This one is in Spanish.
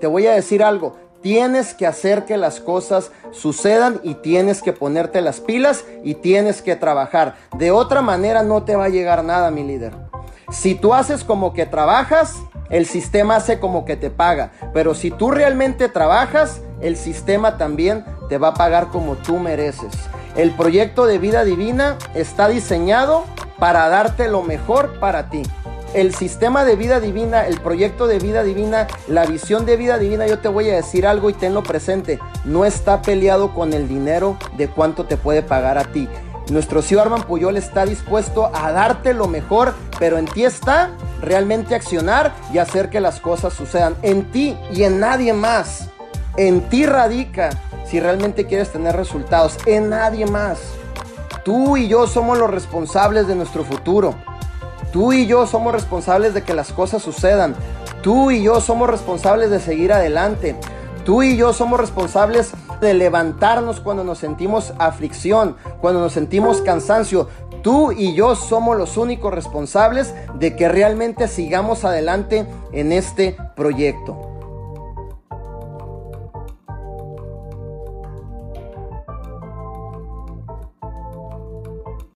te voy a decir algo. Tienes que hacer que las cosas sucedan y tienes que ponerte las pilas y tienes que trabajar. De otra manera no te va a llegar nada, mi líder. Si tú haces como que trabajas, el sistema hace como que te paga. Pero si tú realmente trabajas, el sistema también te va a pagar como tú mereces. El proyecto de vida divina está diseñado para darte lo mejor para ti. El sistema de vida divina, el proyecto de vida divina, la visión de vida divina, yo te voy a decir algo y tenlo presente, no está peleado con el dinero de cuánto te puede pagar a ti. Nuestro CEO Arman Puyol está dispuesto a darte lo mejor, pero en ti está realmente accionar y hacer que las cosas sucedan. En ti y en nadie más. En ti radica si realmente quieres tener resultados. En nadie más. Tú y yo somos los responsables de nuestro futuro. Tú y yo somos responsables de que las cosas sucedan. Tú y yo somos responsables de seguir adelante. Tú y yo somos responsables de levantarnos cuando nos sentimos aflicción, cuando nos sentimos cansancio. Tú y yo somos los únicos responsables de que realmente sigamos adelante en este proyecto.